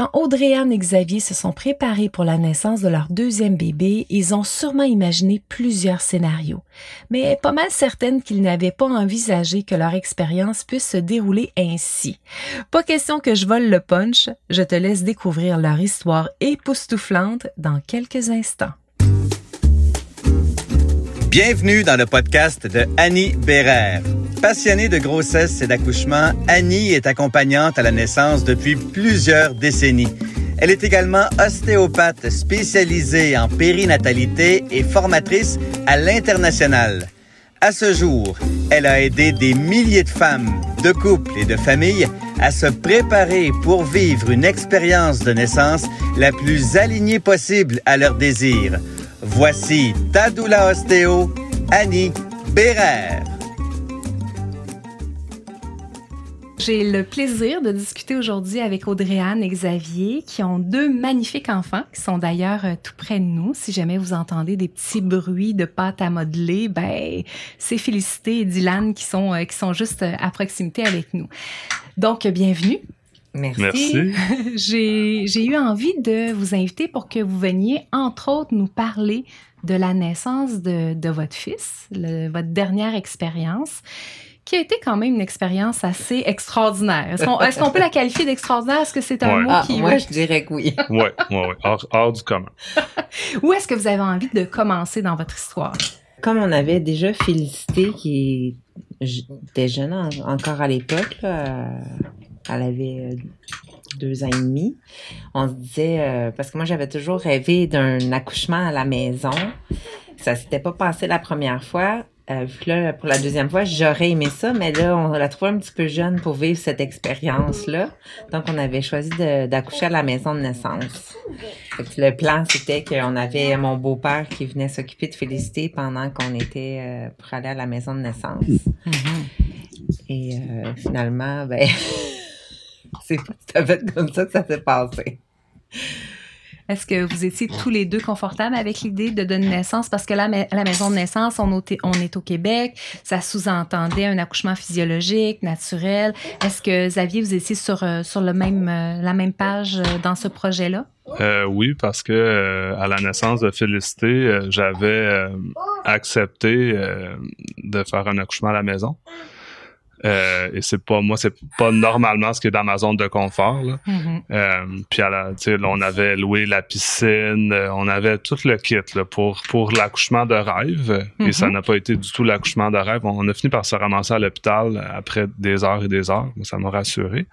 Quand Audrey-Anne et Xavier se sont préparés pour la naissance de leur deuxième bébé, ils ont sûrement imaginé plusieurs scénarios, mais pas mal certaines qu'ils n'avaient pas envisagé que leur expérience puisse se dérouler ainsi. Pas question que je vole le punch, je te laisse découvrir leur histoire époustouflante dans quelques instants. Bienvenue dans le podcast de Annie Bérère. Passionnée de grossesse et d'accouchement, Annie est accompagnante à la naissance depuis plusieurs décennies. Elle est également ostéopathe spécialisée en périnatalité et formatrice à l'international. À ce jour, elle a aidé des milliers de femmes, de couples et de familles à se préparer pour vivre une expérience de naissance la plus alignée possible à leurs désirs. Voici Tadoula Ostéo, Annie Bérère. J'ai le plaisir de discuter aujourd'hui avec Audrey-Anne et Xavier, qui ont deux magnifiques enfants, qui sont d'ailleurs euh, tout près de nous. Si jamais vous entendez des petits bruits de pâte à modeler, ben, c'est Félicité et Dylan qui sont, euh, qui sont juste euh, à proximité avec nous. Donc, bienvenue. Merci. J'ai eu envie de vous inviter pour que vous veniez, entre autres, nous parler de la naissance de, de votre fils, le, votre dernière expérience qui a été quand même une expérience assez extraordinaire. Est-ce qu'on peut la qualifier d'extraordinaire? Est-ce que c'est un Ouais. mot Ah, qui... moi, je dirais que oui. Oui, oui, oui. Hors, hors du commun. Où est-ce que vous avez envie de commencer dans votre histoire? Comme on avait déjà Félicité qui était jeune en- encore à l'époque, euh, elle avait euh, deux ans et demi, on se disait, euh, parce que moi j'avais toujours rêvé d'un accouchement à la maison. Ça s'était pas passé la première fois. Euh, là, pour la deuxième fois, j'aurais aimé ça, mais là, on l'a trouvé un petit peu jeune pour vivre cette expérience-là. Donc, on avait choisi d'accoucher à la maison de naissance. Le plan, c'était qu'on avait mon beau-père qui venait s'occuper de Félicité pendant qu'on était euh, pour aller à la maison de naissance. Et euh, finalement, ben, c'est tout à fait comme ça que ça s'est passé. Est-ce que vous étiez tous les deux confortables avec l'idée de donner naissance? Parce que à la maison de naissance, on, on est au Québec. Ça sous-entendait un accouchement physiologique, naturel. Est-ce que, Xavier, vous étiez sur, euh, sur le même, euh, la même page euh, dans ce projet-là? Oui, parce que à la naissance de Félicité, j'avais accepté de faire un accouchement à la maison. Euh, et c'est pas moi, c'est pas normalement ce qui est dans ma zone de confort. Là. Euh, puis à la, là, on avait loué la piscine, euh, on avait tout le kit là, pour pour l'accouchement de rêve. Et ça n'a pas été du tout l'accouchement de rêve. On a fini par se ramasser à l'hôpital après des heures et des heures. Ça m'a rassuré.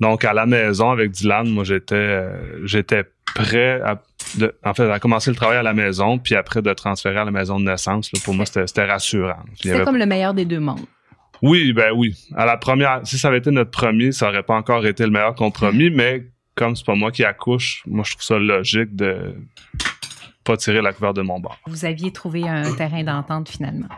Donc à la maison avec Dylan, moi j'étais euh, j'étais prêt à de, en fait à commencer le travail à la maison, puis après de transférer à la maison de naissance. là, pour moi c'était c'était rassurant. Avait comme le meilleur des deux mondes. Oui, ben oui. À la première, si ça avait été notre premier, ça aurait pas encore été le meilleur compromis, mais comme c'est pas moi qui accouche, moi je trouve ça logique de pas tirer la couverture de mon bord. Vous aviez trouvé un terrain d'entente finalement.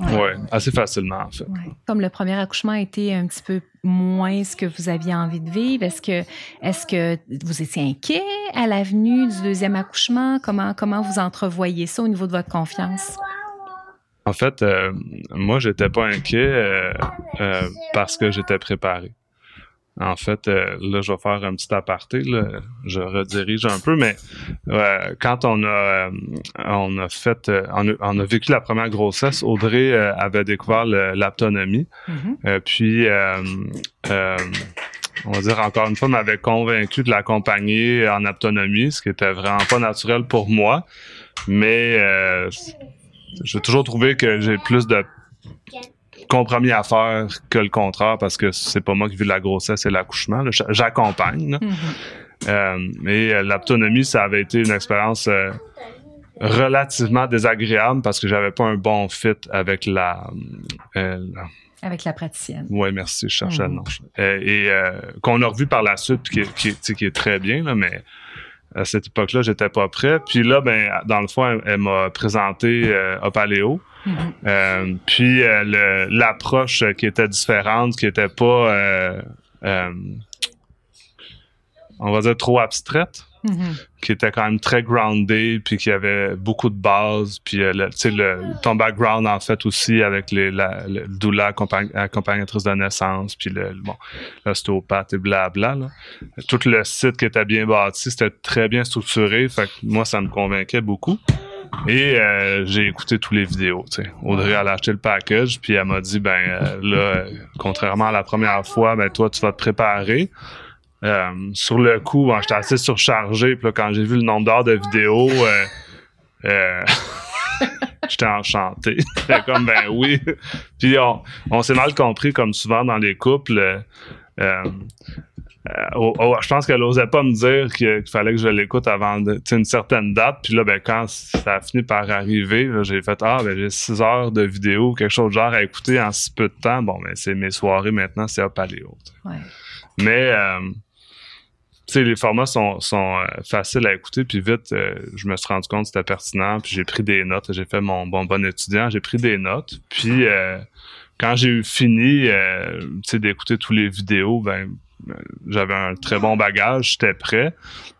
Ouais. Ouais, assez facilement en fait. Ouais. Comme le premier accouchement a été un petit peu moins ce que vous aviez envie de vivre, est-ce que, est-ce que vous étiez inquiet à l'avenue du deuxième accouchement? Comment, comment vous entrevoyez ça au niveau de votre confiance? En fait, euh, moi j'étais pas inquiet euh, euh, parce que j'étais préparé. En fait, euh, là, je vais faire un petit aparté. Là. Je redirige un peu, mais quand on a, on a fait, on, a, on a vécu la première grossesse, Audrey avait découvert l'autonomie. Mhm. Euh, puis, on va dire encore une fois, m'avait convaincu de l'accompagner en autonomie, ce qui était vraiment pas naturel pour moi. Mais euh, j'ai toujours trouvé que j'ai plus de compromis à faire que le contraire parce que c'est pas moi qui vis la grossesse et l'accouchement. J'accompagne. Mhm. Euh, et euh, l'autonomie, ça avait été une expérience euh, relativement désagréable parce que j'avais pas un bon fit avec la, euh, la- Avec la praticienne. Ouais, merci, je cherchais Mhm. le nom. Et euh, qu'on a revu par la suite, qui, est- qui, est- qui est très bien, là, mais à cette époque-là, j'étais pas prêt. Puis là, ben, dans le fond, elle, elle m'a présenté euh, Opaléo. Mhm. Euh, puis euh, l'approche qui était différente, qui était pas euh, on va dire, trop abstraite. Mhm. qui était quand même très groundé, puis qui avait beaucoup de bases, puis euh, le, le, ton background en fait aussi avec les, la, le doula accompagn- accompagnatrice de naissance, puis le, le- bon, l'ostéopathe et blabla. Là. Tout le site qui était bien bâti, c'était très bien structuré, fait que moi ça me convainquait beaucoup. Et euh, j'ai écouté tous les vidéos. Audrey elle a acheté le package, puis elle m'a dit ben euh, là, contrairement à la première fois, ben toi tu vas te préparer. Euh, sur le coup, bon, j'étais assez surchargé. Puis là, quand j'ai vu le nombre d'heures de vidéos, euh, euh, j'étais enchanté. J'étais comme, ben oui. Puis on, on s'est mal compris, comme souvent dans les couples. oh, oh, je pense qu'elle osait pas me dire qu'il fallait que je l'écoute avant de- une certaine date. Puis là, ben, quand ça a fini par arriver, j'ai fait Ah, ben, j'ai six heures de vidéo, quelque chose de genre à écouter en si peu de temps. Bon, ben, c'est mes soirées maintenant, c'est à paléo. Ouais. Mais sais, les formats sont, sont euh, faciles à écouter, puis vite, euh, je me suis rendu compte que c'était pertinent, puis j'ai pris des notes, j'ai fait mon bon bon étudiant, j'ai pris des notes, puis euh, quand j'ai eu fini, tu sais, d'écouter tous les vidéos, ben j'avais un très bon bagage, j'étais prêt,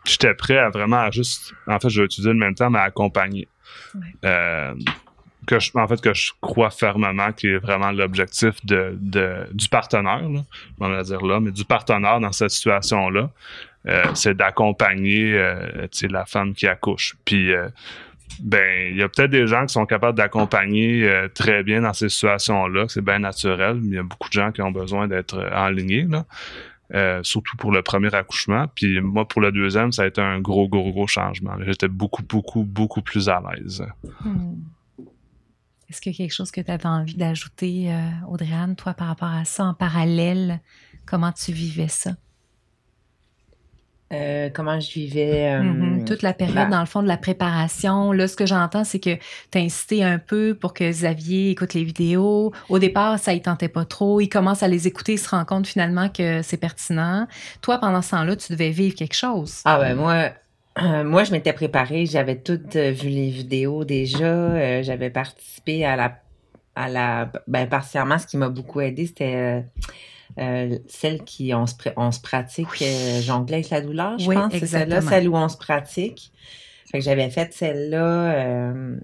puis j'étais prêt à vraiment à juste, en fait, je vais utiliser le même temps, mais à accompagner. Ouais. Que je, en fait, que je crois fermement qui est vraiment l'objectif de, de, du partenaire, là, on va dire là, mais du partenaire dans cette situation-là, c'est d'accompagner euh, la femme qui accouche. Puis, euh, ben, il y a peut-être des gens qui sont capables d'accompagner euh, très bien dans ces situations-là, c'est bien naturel, mais il y a beaucoup de gens qui ont besoin d'être euh, enlignés, là. Euh, surtout pour le premier accouchement. Puis moi, pour le deuxième, ça a été un gros, gros, gros changement. J'étais beaucoup, beaucoup, beaucoup plus à l'aise. Hmm. Est-ce qu'il y a quelque chose que tu avais envie d'ajouter, euh, Audrey-Anne, toi, par rapport à ça, en parallèle? Comment tu vivais ça? Euh, comment je vivais. euh, Mhm. Toute la période, ben- dans le fond, de la préparation. Là, ce que j'entends, c'est que tu as incité un peu pour que Xavier écoute les vidéos. Au départ, ça ne tentait pas trop. Il commence à les écouter, il se rend compte finalement que c'est pertinent. Toi, pendant ce temps-là, tu devais vivre quelque chose. Ah ben moi, euh, moi je m'étais préparée, j'avais toutes euh, vu les vidéos déjà, euh, j'avais participé à la à la ben partiellement ce qui m'a beaucoup aidé c'était euh, celle qui on se pr- on se pratique euh, jongler avec la douleur, je Oui, pense, c'est celle-là, celle où on se pratique. Fait que j'avais fait celle-là euh,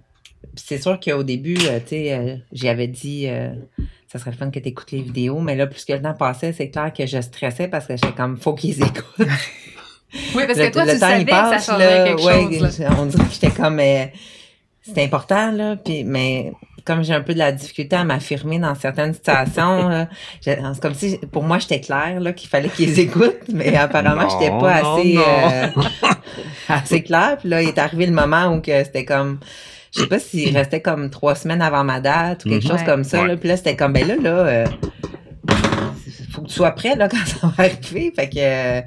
c'est sûr qu'au début, euh, tu sais, j'avais dit ça serait le fun que tu écoutes les vidéos, mais là, plus que le temps passait, c'est clair que je stressais parce que j'étais comme, faut qu'ils écoutent. Oui, parce Le- que toi, le tu temps, savais il que passe, ça changerait là, quelque ouais, chose. là. On dirait que j'étais comme, euh, c'est important, là, puis, mais comme j'ai un peu de la difficulté à m'affirmer dans certaines situations, là, je- c'est comme si, pour moi, j'étais claire, là, qu'il fallait qu'ils écoutent, mais apparemment, j'étais pas non, assez, non. euh, assez claire, puis là, il est arrivé le moment où que c'était comme, je sais pas s'il restait comme trois semaines avant ma date ou quelque Mhm. chose comme ça, Ouais. là, puis là, c'était comme, ben là, là, euh, faut que tu sois prêt, là, quand ça va arriver, fait que, euh,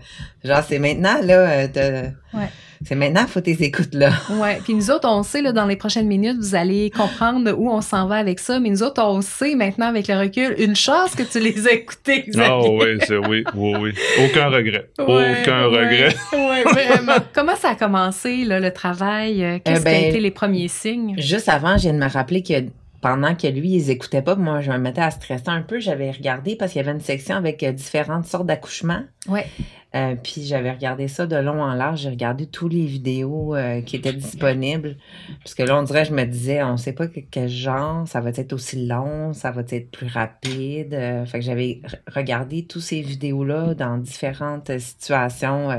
genre, c'est maintenant, là, euh, t'as- Ouais. C'est maintenant, faut tes écoutes, là. Ouais, puis nous autres, on sait, là, dans les prochaines minutes, vous allez comprendre où on s'en va avec ça, mais nous autres, on sait maintenant, avec le recul, une chance que tu les as écoutés. Ah oui, c'est oui, oui, oui. Aucun regret. Ouais, Aucun ouais, regret. Ouais, vraiment. Comment ça a commencé, là, le travail? Euh, Qu'est-ce Eh ben, qui a été les premiers signes? Juste avant, je viens de me rappeler que pendant que lui, ils écoutaient pas, moi, je me mettais à stresser un peu. J'avais regardé parce qu'il y avait une section avec euh, différentes sortes d'accouchements. Ouais. Euh, puis j'avais regardé ça de long en large. J'ai regardé tous les vidéos euh, qui étaient disponibles. Parce que là, on dirait, je me disais, on sait pas que- quel genre, ça va être aussi long, ça va être plus rapide. Euh, fait que j'avais re- regardé tous ces vidéos-là dans différentes situations,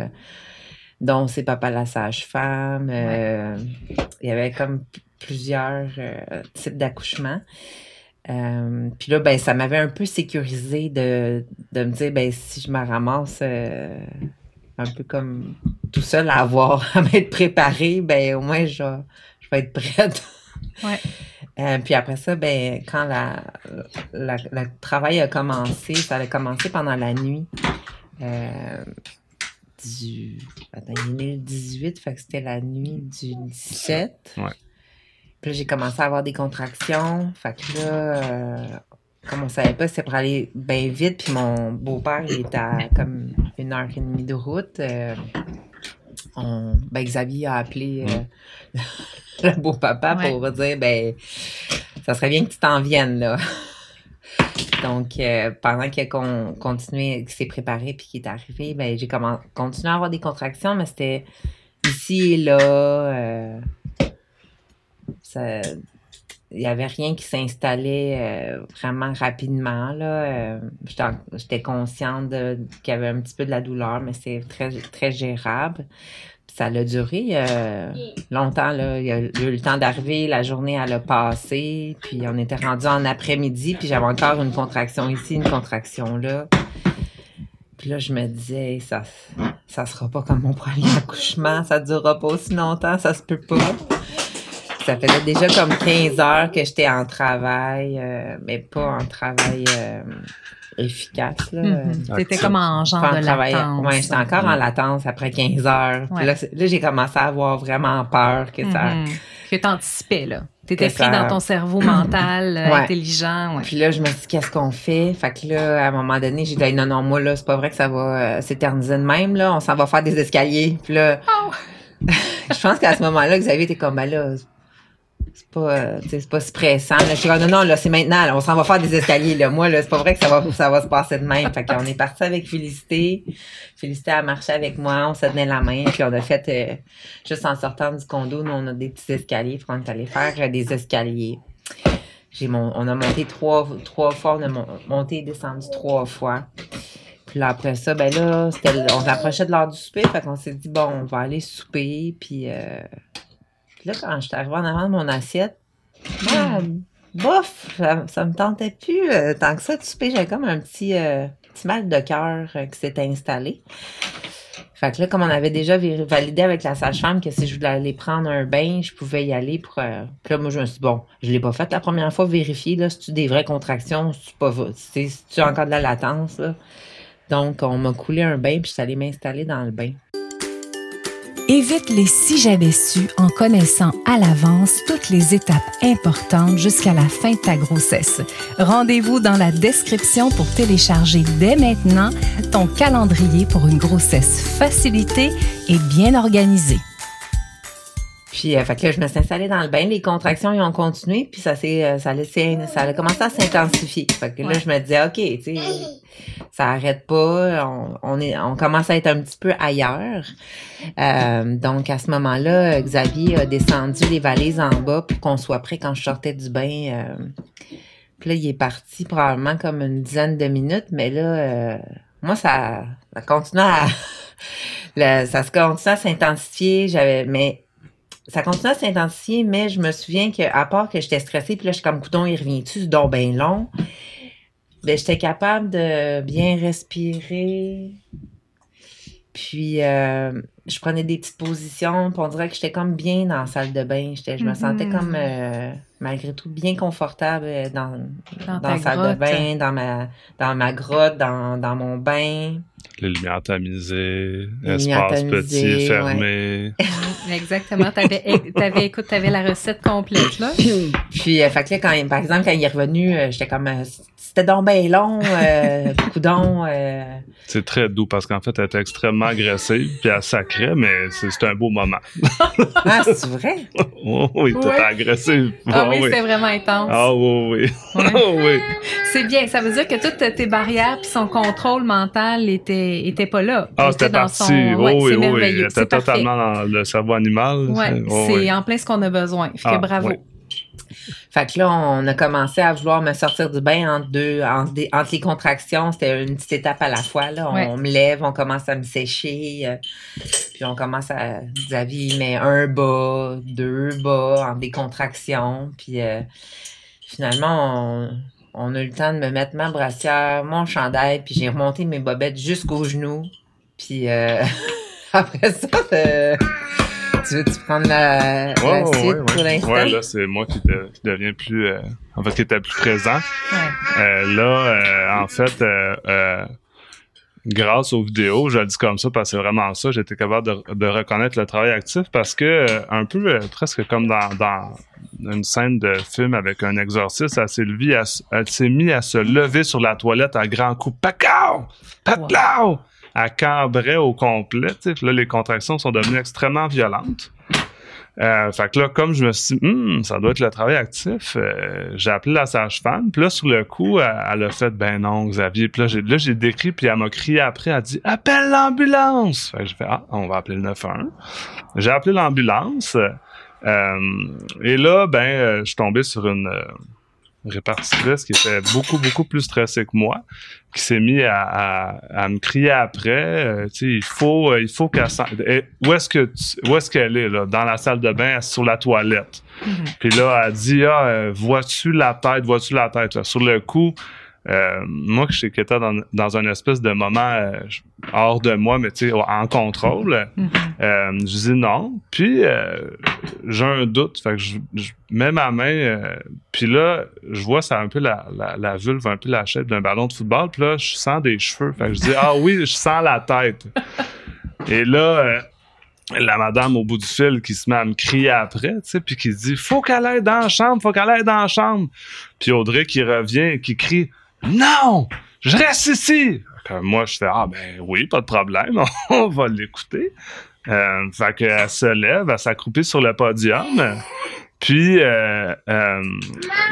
dont c'est Papa la sage-femme. Il y avait comme plusieurs types d'accouchements. Euh, puis là, ben, ça m'avait un peu sécurisé de, de me dire, ben, si je me ramasse euh, un peu comme tout seul à avoir, à m'être préparée, ben, au moins, je, vais- je vais être prête. Ouais. Euh, puis après ça, ben, quand la, la- le travail a commencé, ça a commencé pendant la nuit. Euh, du. Attends, il est né le 18, fait que c'était la nuit du 17. Ouais. Puis là, j'ai commencé à avoir des contractions. Fait que là, euh, comme on savait pas, c'est pour aller bien vite. Puis mon beau-père, il était à comme une heure et demie de route. euh, on, ben, Xavier a appelé euh, le beau-papa Ouais. pour dire, ben, ça serait bien que tu t'en viennes, là. Donc, euh, pendant qu'il a continué, qu'il s'est préparé puis qu'il est arrivé, ben, j'ai continué à avoir des contractions, mais c'était ici et là. Euh, il n'y avait rien qui s'installait euh, vraiment rapidement. Là. J'étais consciente qu'il y avait un petit peu de la douleur, mais c'est très, très gérable ça a duré euh, longtemps. Là. Il y a eu le temps d'arriver, la journée elle a passé, puis on était rendu en après-midi, puis j'avais encore une contraction ici, une contraction là. Puis là, je me disais, ça, ça sera pas comme mon premier accouchement, ça durera pas aussi longtemps, ça se peut pas. Ça faisait déjà comme 15 heures que j'étais en travail, euh, mais pas en travail euh, efficace. Là. Mm-hmm. T'étais comme en genre de latence. Ouais, j'étais encore en latence après 15 heures. Là, là j'ai commencé à avoir vraiment peur que ça... Mm-hmm. Que t'anticipais, là. T'étais pris dans ton cerveau mental, euh, intelligent. Ouais. Puis là, je me suis dit, qu'est-ce qu'on fait? Fait que là, à un moment donné, j'ai dit, non, non, moi, là, c'est pas vrai que ça va euh, s'éterniser de même, là. On s'en va faire des escaliers. Puis là, oh! je pense qu'à ce moment-là, Xavier était comme, ben là, c'est pas, euh, c'est pas si pressant. Là. Je suis non, non, là, c'est maintenant, on s'en va faire des escaliers. Là. Moi, là, c'est pas vrai que ça va, ça va se passer de même. Fait qu'on est parti avec Félicité. Félicité a marché avec moi, on se tenait la main, puis on a fait, euh, juste en sortant du condo, nous, on a des petits escaliers, puis on est allé faire euh, des escaliers. J'ai mon, on a monté trois, trois fois, on a monté et descendu trois fois. Puis là, après ça, ben là, on s'approchait de l'heure du souper, fait qu'on s'est dit, bon, on va aller souper, puis... Là, quand j'étais arrivée en avant de mon assiette, bof, ça, me tentait plus euh, tant que ça de souper. J'avais comme un petit, euh, petit mal de cœur euh, qui s'était installé. Fait que là, comme on avait déjà validé avec la sage-femme que si je voulais aller prendre un bain, je pouvais y aller pour. puis là, moi, je me suis dit, bon, je l'ai pas fait la première fois, vérifier, là, si tu des vraies contractions, si tu si tu as encore de la latence. Donc, on m'a coulé un bain, puis je suis allée m'installer dans le bain. Évite les si j'avais su en connaissant à l'avance toutes les étapes importantes jusqu'à la fin de ta grossesse. Rendez-vous dans la description pour télécharger dès maintenant ton calendrier pour une grossesse facilitée et bien organisée. Puis, euh, fait que là, je me suis installée dans le bain. Les contractions, ils ont continué. Puis, ça s'est, euh, ça, a ça a commencé à s'intensifier. Fait que là, je me disais, OK, tu sais, ça arrête pas. On, on, est, on commence à être un petit peu ailleurs. Euh, donc, à ce moment-là, Xavier a descendu les valises en bas pour qu'on soit prêt quand je sortais du bain. Euh. Puis là, il est parti probablement comme une dizaine de minutes. Mais là, euh, moi, ça, ça continue à... ça se continue à s'intensifier. J'avais, mais ça continue à s'intensifier, mais je me souviens qu'à part que j'étais stressée, puis là, je suis comme, coudon, il revient-tu, ce don bien long? Ben, j'étais capable de bien respirer. Puis, euh, je prenais des petites positions, puis on dirait que j'étais comme bien dans la salle de bain. je me sentais mm-hmm. comme, euh, malgré tout, bien confortable dans, dans, la salle de bain, dans ma, dans ma grotte, dans, dans mon bain les lumières tamisées, espace petit, fermé. Exactement. T'avais, t'avais, écoute, t'avais la recette complète, là. Puis, euh, fait que là, quand, par exemple, quand il est revenu, euh, j'étais comme, euh, c'était donc bien long, euh, coudon. Euh. C'est très doux parce qu'en fait, elle était extrêmement agressive, puis elle sacrait, mais c'est un beau moment. ah, c'est vrai? oh, oui, t'étais agressive. Ah, oui, c'était vraiment intense. Ah oui, oui. Ah oui. C'est bien, ça veut dire que toutes tes barrières puis son contrôle mental était, était pas là. Ah, c'était parti. Son... oui, oui, oui. Elle était totalement dans le cerveau animal. Ouais, c'est en plein ce qu'on a besoin. Fait que ah, bravo. Fait que là, on a commencé à vouloir me sortir du bain entre deux, entre, les contractions. C'était une petite étape à la fois. Là. On, me lève, on commence à me sécher. Euh, puis on commence à, Xavier met un bas, deux bas entre des contractions. Puis euh, finalement, on, a eu le temps de me mettre ma brassière, mon chandail, puis j'ai remonté mes bobettes jusqu'aux genoux. Puis euh, après ça, tu veux-tu prendre la, suite pour l'instant? Ouais, là, c'est moi qui, deviens plus, euh, en fait, qui était plus présent. Euh, là, euh, en fait, grâce aux vidéos, je le dis comme ça parce que c'est vraiment ça, j'étais capable de, reconnaître le travail actif parce que, un peu, presque comme dans, dans une scène de film avec un exorciste, elle s'est elle s'est mise à se lever sur la toilette à grands coups. Pacao! Pacao! à cambrait au complet. Là, les contractions sont devenues extrêmement violentes. Euh, fait que là, comme je me suis dit, Hum, ça doit être le travail actif, euh, j'ai appelé la sage-femme. Puis là, sur le coup, elle, elle a fait, ben non, Xavier. Puis là, j'ai, décrit, puis elle m'a crié après, elle a dit, appelle l'ambulance. Fait que j'ai fait, ah, on va appeler le 911. J'ai appelé l'ambulance. Euh, et là, ben, euh, je suis tombé sur une euh, répartitrice qui était beaucoup, beaucoup plus stressée que moi, qui s'est mis à, à, à me crier après. euh, tu sais, il faut, euh, il faut qu'elle s'en- Où est-ce que tu- où est-ce qu'elle est là? Dans la salle de bain, sur la toilette. Puis là, elle dit ah, euh, vois-tu la tête, vois-tu la tête? Là, sur le coup. Euh, moi, que j'étais dans, dans un espèce de moment euh, je- hors de moi, mais tu sais, en contrôle, euh, je dis non. Puis euh, j'ai un doute. Fait que je, je mets ma main. puis là, je vois ça un peu la, la, la vulve, un peu la shape d'un ballon de football. Puis là, je sens des cheveux. Fait que je dis ah oui, je sens la tête. Et là. la madame au bout du fil qui se met à me crier après, tu sais, puis qui dit faut qu'elle aille dans la chambre, faut qu'elle aille dans la chambre. Puis Audrey qui revient et qui crie non, je reste ici. Moi je fais ah ben oui, pas de problème, on va l'écouter. Euh, fait qu'elle se lève, elle s'accroupit sur le podium. Puis euh, euh,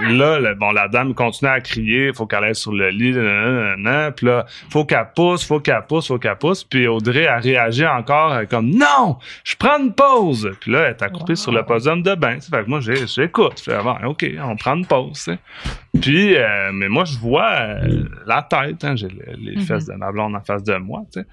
là, le- bon, la dame continue à crier, faut qu'elle aille sur le lit, nanana, nanana. puis là, faut qu'elle pousse, faut qu'elle pousse, faut qu'elle pousse. Puis Audrey a réagi encore euh, comme non, je prends une pause. Puis là, elle est accroupie sur le podium de bain. Fait que moi, j'écoute. Je fais ah, bon, ok, on prend une pause. tu sais. Puis, euh, mais moi, je vois euh, la tête. hein, j'ai les, les fesses de ma blonde en face de moi. tu sais.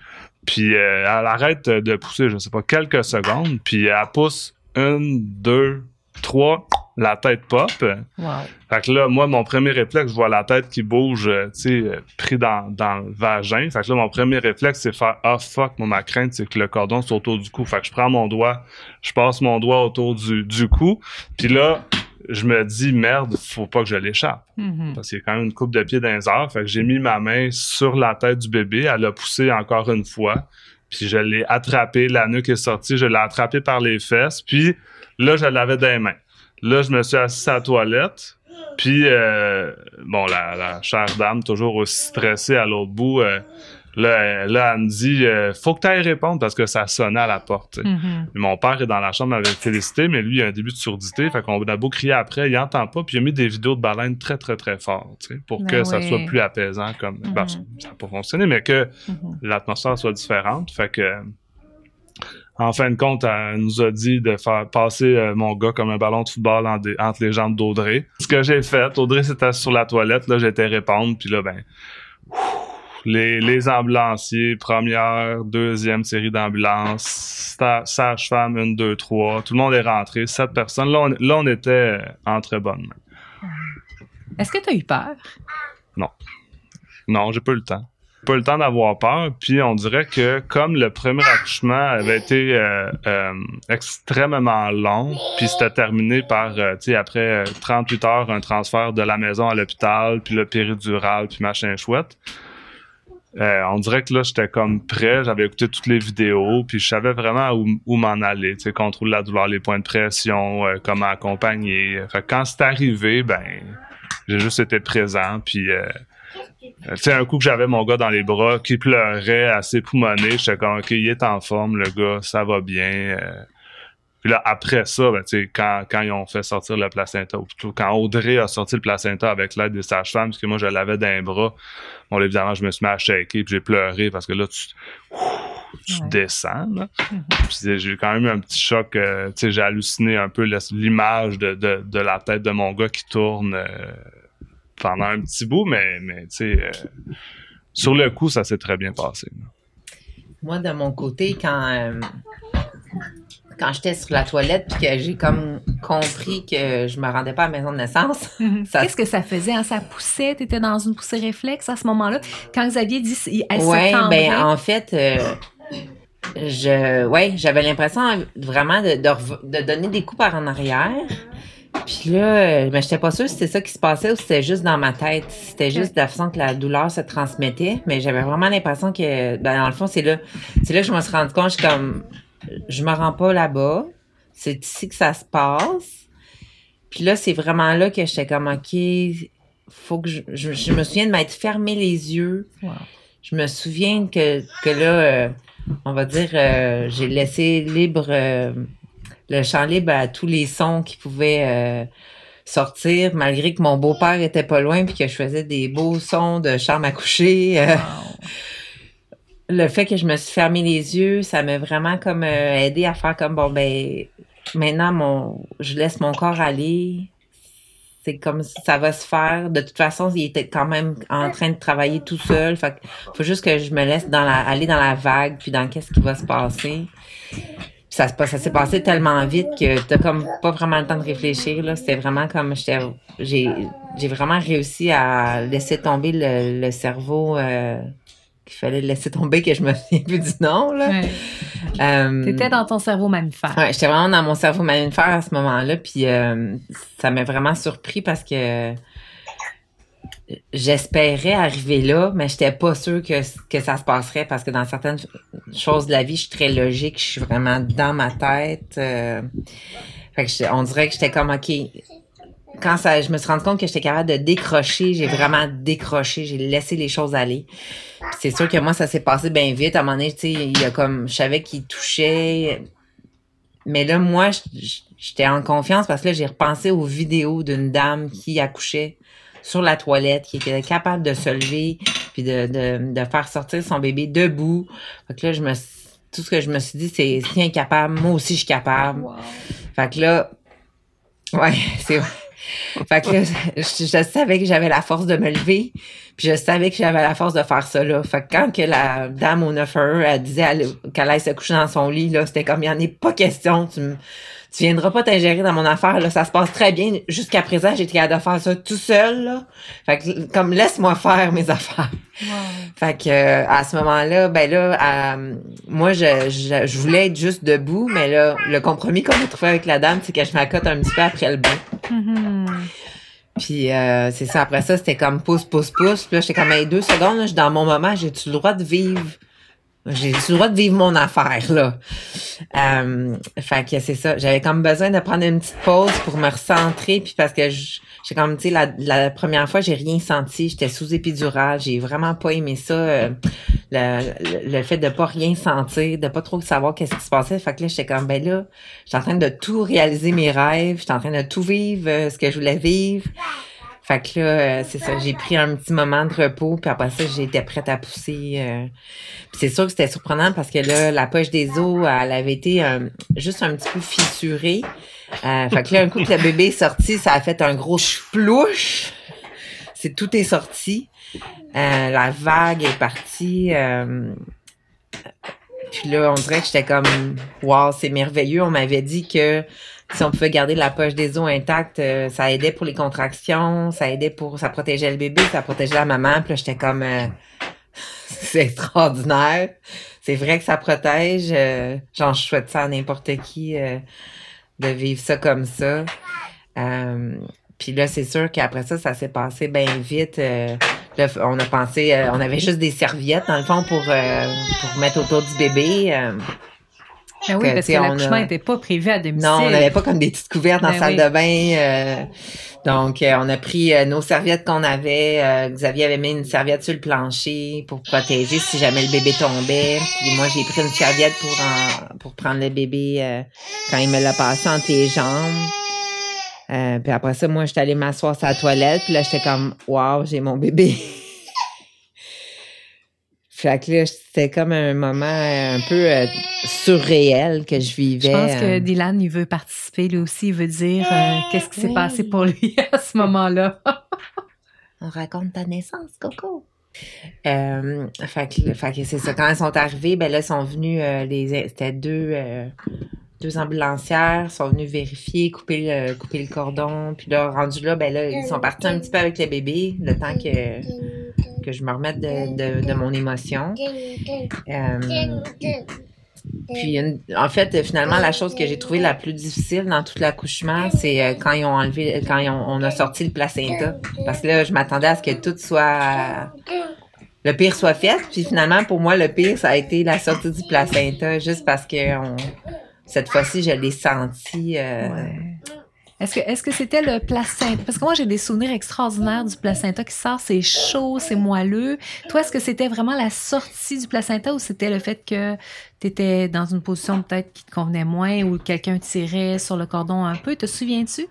Puis euh, elle arrête de pousser, je sais pas, quelques secondes. Puis elle pousse une, deux, trois, la tête pop. Wow. Fait que là, moi, mon premier réflexe, je vois la tête qui bouge, euh, tu sais, euh, pris dans, dans le vagin. Fait que là, mon premier réflexe, c'est faire « Ah, fuck! » Moi, ma crainte, c'est que le cordon soit autour du cou. Fait que je prends mon doigt, je passe mon doigt autour du, du cou. Puis là, je me dis « Merde, faut pas que je l'échappe. » Mhm. Parce qu'il y a quand même une coupe de pied les airs. Fait que j'ai mis ma main sur la tête du bébé. Elle a poussé encore une fois. Puis je l'ai attrapé. La nuque est sortie. Je l'ai attrapé par les fesses. Puis là, je l'avais dans les mains. Là, je me suis assis à la toilette. Puis, euh, bon, la, la chère dame, toujours aussi stressée à l'autre bout, euh, là, elle- là, elle me dit euh, Faut que tu ailles répondre parce que ça sonnait à la porte. Mhm. Mon père est dans la chambre avec Félicité, mais lui, il a un début de surdité. Fait qu'on a beau crier après, il entend pas. Puis il a mis des vidéos de baleines très, très, très fort, pour Ben que ça soit plus apaisant. comme ben, Mhm. ça n'a pas fonctionné, mais que Mhm. l'atmosphère soit différente. Fait que, en fin de compte, elle nous a dit de faire passer euh, mon gars comme un ballon de football en des- entre les jambes d'Audrey. Ce que j'ai fait, Audrey s'était sur la toilette, là, j'étais répondre, puis là, ben, les, les ambulanciers, première, deuxième série d'ambulances, sage-femme, une, deux, trois, tout le monde est rentré, sept personnes. Là, on, là, on était euh, en très bonne main. Est-ce que tu as eu peur? Non, j'ai pas eu le temps. Pas le temps d'avoir peur. Puis on dirait que comme le premier accouchement avait été euh, euh, extrêmement long, puis c'était terminé par, euh, tu sais, après euh, 38 heures, un transfert de la maison à l'hôpital, puis le péridural, puis machin chouette. On dirait que là, j'étais comme prêt, j'avais écouté toutes les vidéos, puis je savais vraiment où, où m'en aller, tu sais, contrôler la douleur, les points de pression, comment accompagner. Fait que quand c'est arrivé, ben, j'ai juste été présent, puis Tu sais, un coup que j'avais mon gars dans les bras qui pleurait assez poumonné, j'étais comme, OK, il est en forme, le gars, ça va bien. euh. Puis là, après ça, ben, tu quand, quand ils ont fait sortir le placenta, ou plutôt quand Audrey a sorti le placenta avec l'aide des sages-femmes, parce que moi, je l'avais dans les bras, bon, là, évidemment, je me suis mis à shaker, puis j'ai pleuré, parce que là, tu, tu Ouais. descends, là. Puis j'ai quand même eu un petit choc, euh, tu j'ai halluciné un peu l'image de, de, de la tête de mon gars qui tourne euh, pendant un petit bout, mais, mais tu sais, euh, sur le coup, ça s'est très bien passé. Moi, de mon côté, quand, euh, quand j'étais sur la toilette puis que j'ai comme compris que je me rendais pas à la maison de naissance, Mhm. Ça- Qu'est-ce que ça faisait? hein? Ça poussait? Tu étais dans une poussée réflexe à ce moment-là? Quand Xavier dit elle tendrait, ben en fait, euh, je, ouais, j'avais l'impression vraiment de, de donner des coups par en arrière. Puis là, euh, mais j'étais pas sûre si c'était ça qui se passait ou si c'était juste dans ma tête. C'était juste de la façon que la douleur se transmettait. Mais j'avais vraiment l'impression que, ben, dans le fond, c'est là, c'est là que je me suis rendu compte, je suis comme, je me rends pas là-bas. C'est ici que ça se passe. Puis là, c'est vraiment là que j'étais comme, OK, faut que je, je, je me souviens de m'être fermé les yeux. Wow. Je me souviens que, que là, euh, on va dire, euh, j'ai laissé libre euh, le champ libre à tous les sons qui pouvaient euh, sortir, malgré que mon beau-père était pas loin puis que je faisais des beaux sons de chambre à coucher. euh, le fait que je me suis fermé les yeux, ça m'a vraiment comme euh, aidé à faire comme bon ben maintenant mon je laisse mon corps aller. C'est comme ça va se faire. De toute façon, il était quand même en train de travailler tout seul. Fait faut juste que je me laisse dans la aller dans la vague puis dans qu'est-ce qui va se passer. Ça s'est passé tellement vite que t'as comme pas vraiment le temps de réfléchir là. C'était vraiment comme j'étais j'ai j'ai vraiment réussi à laisser tomber le, le cerveau euh, qu'il fallait laisser tomber que je me souviens plus du nom là. Ouais. Euh, T'étais dans ton cerveau mammifère. Ouais, j'étais vraiment dans mon cerveau mammifère à ce moment-là, puis euh, ça m'a vraiment surpris parce que j'espérais arriver là, mais j'étais pas sûre que, que ça se passerait parce que dans certaines choses de la vie, je suis très logique, je suis vraiment dans ma tête. euh, fait que j'étais- on dirait que j'étais comme ok. Quand ça, je me suis rendu compte que j'étais capable de décrocher, j'ai vraiment décroché, j'ai laissé les choses aller. C'est sûr que moi, ça s'est passé bien vite. À un moment donné, tu sais, il y a comme, je savais qu'il touchait. Mais là, moi, j'étais en confiance parce que là, j'ai repensé aux vidéos d'une dame qui accouchait sur la toilette, qui était capable de se lever puis de, de, de faire sortir son bébé debout. Fait que là, je me, tout ce que je me suis dit, c'est si est capable, moi aussi, je suis capable. Wow. Fait que là, ouais, c'est vrai. Fait que là, je, je savais que j'avais la force de me lever, puis je savais que j'avais la force de faire ça là. Fait que quand que la dame au 9 heures, elle disait elle- qu'elle allait se coucher dans son lit, là, c'était comme, il n'y en est pas question, tu me, tu viendras pas t'ingérer dans mon affaire, là, ça se passe très bien. Jusqu'à présent, j'étais capable de faire ça tout seul, là. Fait que, comme, laisse-moi faire mes affaires. Fait que euh, à ce moment-là, ben là, euh, moi je, je, je voulais être juste debout, mais là, le compromis qu'on a trouvé avec la dame, c'est que je m'accote un petit peu après le bain. Mhm. Puis euh, c'est ça, après ça, c'était comme pouce, pouce, pouce. Puis là, j'étais comme hey, deux secondes, là, dans mon moment, j'ai-tu le droit de vivre? J'ai le droit de vivre mon affaire, là. Euh, fait que c'est ça. J'avais comme besoin de prendre une petite pause pour me recentrer. Puis parce que j'ai comme, tu sais, la, la première fois, j'ai rien senti. J'étais sous épidural. J'ai vraiment pas aimé ça. euh, le, le, le fait de pas rien sentir, de pas trop savoir qu'est-ce qui se passait. Fait que là, j'étais comme, ben là, j'étais en train de tout réaliser mes rêves. J'étais en train de tout vivre, euh, ce que je voulais vivre. Fait que là, euh, c'est ça, j'ai pris un petit moment de repos, puis après ça, j'étais prête à pousser. euh. C'est sûr que c'était surprenant parce que là, la poche des os, elle avait été euh, juste un petit peu fissurée. Euh, fait que là, un coup que le bébé est sorti, ça a fait un gros splouche. C'est tout est sorti. Euh, la vague est partie. euh, puis là, on dirait que j'étais comme, wow, c'est merveilleux. On m'avait dit que si on pouvait garder la poche des os intacte, euh, ça aidait pour les contractions, ça aidait pour, ça protégeait le bébé, ça protégeait la maman. Puis là, j'étais comme, euh, c'est extraordinaire. C'est vrai que ça protège. euh, genre, je souhaite ça à n'importe qui euh, de vivre ça comme ça. Euh, puis là, c'est sûr qu'après ça, ça s'est passé bien vite. euh, là, on a pensé, on avait juste des serviettes dans le fond pour pour mettre autour du bébé. Ben oui, Que, parce que l'accouchement a- n'était pas prévu à domicile. non, on n'avait pas comme des petites couvertes dans Ben la salle oui. de bain. euh, donc, euh, on a pris euh, nos serviettes qu'on avait. euh, Xavier avait mis une serviette sur le plancher pour protéger si jamais le bébé tombait. Puis moi, j'ai pris une serviette pour en- pour prendre le bébé euh, quand il me l'a passé entre les jambes. Euh, puis après ça, moi, j'étais allée m'asseoir sur la toilette. Puis là, j'étais comme, wow, j'ai mon bébé. Fait que là, c'était comme un moment un peu euh, surréel que je vivais. Je pense que euh. Dylan, il veut participer lui aussi. Il veut dire euh, qu'est-ce qui s'est Oui. passé pour lui à ce moment-là. On raconte ta naissance, Coco. Euh, fait que, c'est ça. Quand elles sont arrivées, ben là, ils sont venus, euh, les, c'était deux, euh, deux ambulancières, sont venus vérifier, couper le, cordon. Puis là, rendu là, ben là, ils sont partis un petit peu avec le bébé, le temps que, que je me remette de, mon émotion. Euh, puis, en fait, finalement, la chose que j'ai trouvée la plus difficile dans tout l'accouchement, c'est euh, quand ils ont enlevé, quand on a sorti le placenta. Parce que là, je m'attendais à ce que tout soit, le pire soit fait. Puis finalement, pour moi, le pire, ça a été la sortie du placenta, juste parce que on- cette fois-ci, je l'ai senti. euh, Est-ce que est-ce que c'était le placenta? Parce que moi j'ai des souvenirs extraordinaires du placenta qui sort, c'est chaud, c'est moelleux. Toi, est-ce que c'était vraiment la sortie du placenta ou c'était le fait que tu étais dans une position peut-être qui te convenait moins ou quelqu'un tirait sur le cordon un peu, te souviens-tu?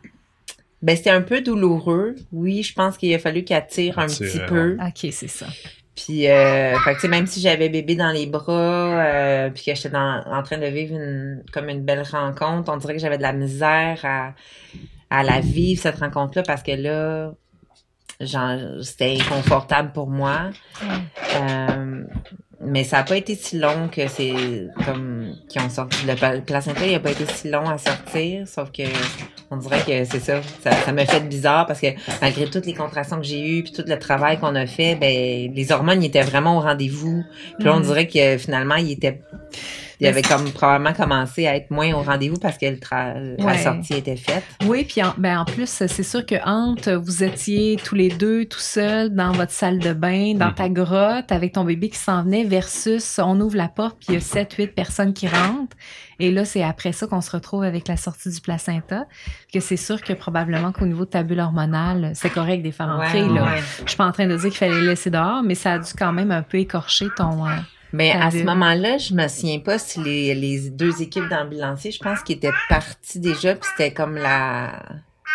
Ben, c'était un peu douloureux. Oui, je pense qu'il a fallu qu'elle tire un petit peu. OK, c'est ça. Puis, euh, fait que, tu sais, même si j'avais bébé dans les bras, euh, puis que j'étais en train de vivre une, comme une belle rencontre, on dirait que j'avais de la misère à, à la vivre, cette rencontre-là, parce que là, genre, c'était inconfortable pour moi. Euh, mais ça n'a pas été si long que c'est comme qui ont sorti. Le pla- placenta, il n'a pas été si long à sortir, sauf que on dirait que c'est ça. Ça, ça me fait bizarre parce que malgré toutes les contractions que j'ai eues puis tout le travail qu'on a fait, ben les hormones ils étaient vraiment au rendez-vous. Puis là, on Mhm. dirait que finalement, il était il avait comme probablement commencé à être moins au rendez-vous parce que le la sortie était faite. Oui, puis en, ben en plus, c'est sûr que entre vous étiez tous les deux tout seuls dans votre salle de bain, dans ta grotte, avec ton bébé qui s'en venait, versus on ouvre la porte, puis il y a sept, huit personnes qui rentrent. Et là, c'est après ça qu'on se retrouve avec la sortie du placenta. Que c'est sûr que probablement qu'au niveau de ta bulle hormonale, c'est correct des faire entrer. Ouais, là. ouais. Je suis pas en train de dire qu'il fallait le laisser dehors, mais ça a dû quand même un peu écorcher ton... euh, Mais à ce moment-là, je me souviens pas si les, les deux équipes d'ambulanciers, je pense qu'ils étaient partis déjà, puis c'était comme la...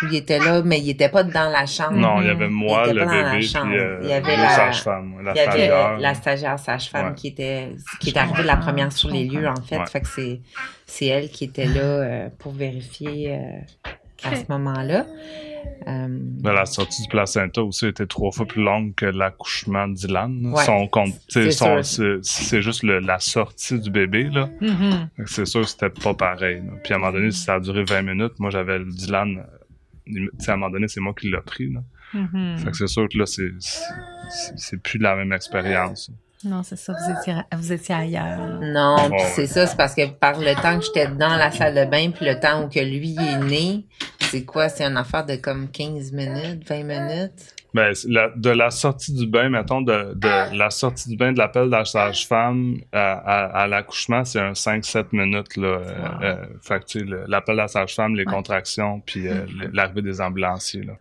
Il était là, mais il était pas dans la chambre. Non, il y avait Il moi, le pas dans la bébé, chambre. puis euh, Il y avait la- sages-femmes, la Il y avait stagiaire. la stagiaire sage-femme Ouais. qui était qui est arrivée la première sur les lieux en fait. Ouais. Fait que c'est c'est elle qui était là euh, pour vérifier euh, à ce moment-là. Euh, Ben, la sortie du placenta aussi était trois fois plus longue que l'accouchement d'Ilan. Ouais. C'est juste le- la sortie du bébé, là. mhm. Que C'est sûr que c'était pas pareil. là. Puis à un moment donné, si ça a duré 20 minutes, moi j'avais le Dylan. euh, à un moment donné, c'est moi qui l'ai pris. Là. Mhm. Fait que c'est sûr que là, c'est- plus la même expérience. Non, c'est ça, vous étiez, vous étiez ailleurs. là. non, ouais. c'est ça, c'est parce que par le temps que j'étais dans la salle de bain, puis le temps où que lui est né, c'est quoi? C'est une affaire de comme 15 minutes, 20 minutes? Ben, la- de la sortie du bain, mettons, de, de la sortie du bain de l'appel de la sage-femme à, à, à l'accouchement, c'est un 5-7 minutes. Là, euh, Wow. euh, fait que, tu sais, le- l'appel de la sage-femme, les Ouais. contractions, puis euh, l'arrivée des ambulanciers. Là.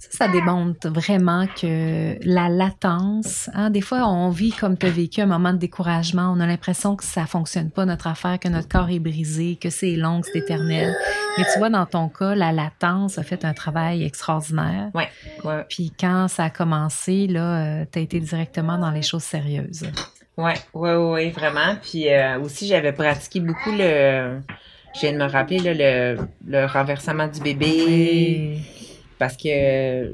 Ça, ça démontre vraiment que la latence, hein, des fois, on vit comme tu as vécu un moment de découragement. On a l'impression que ça fonctionne pas, notre affaire, que notre corps est brisé, que c'est long, que c'est éternel. Mais tu vois, dans ton cas, la latence a fait un travail extraordinaire. Ouais. Puis quand ça a commencé, là, tu as été directement dans les choses sérieuses. Ouais, ouais, ouais, vraiment. Puis euh, aussi, j'avais pratiqué beaucoup le. Je viens de me rappeler là, le, le renversement du bébé. Parce que euh,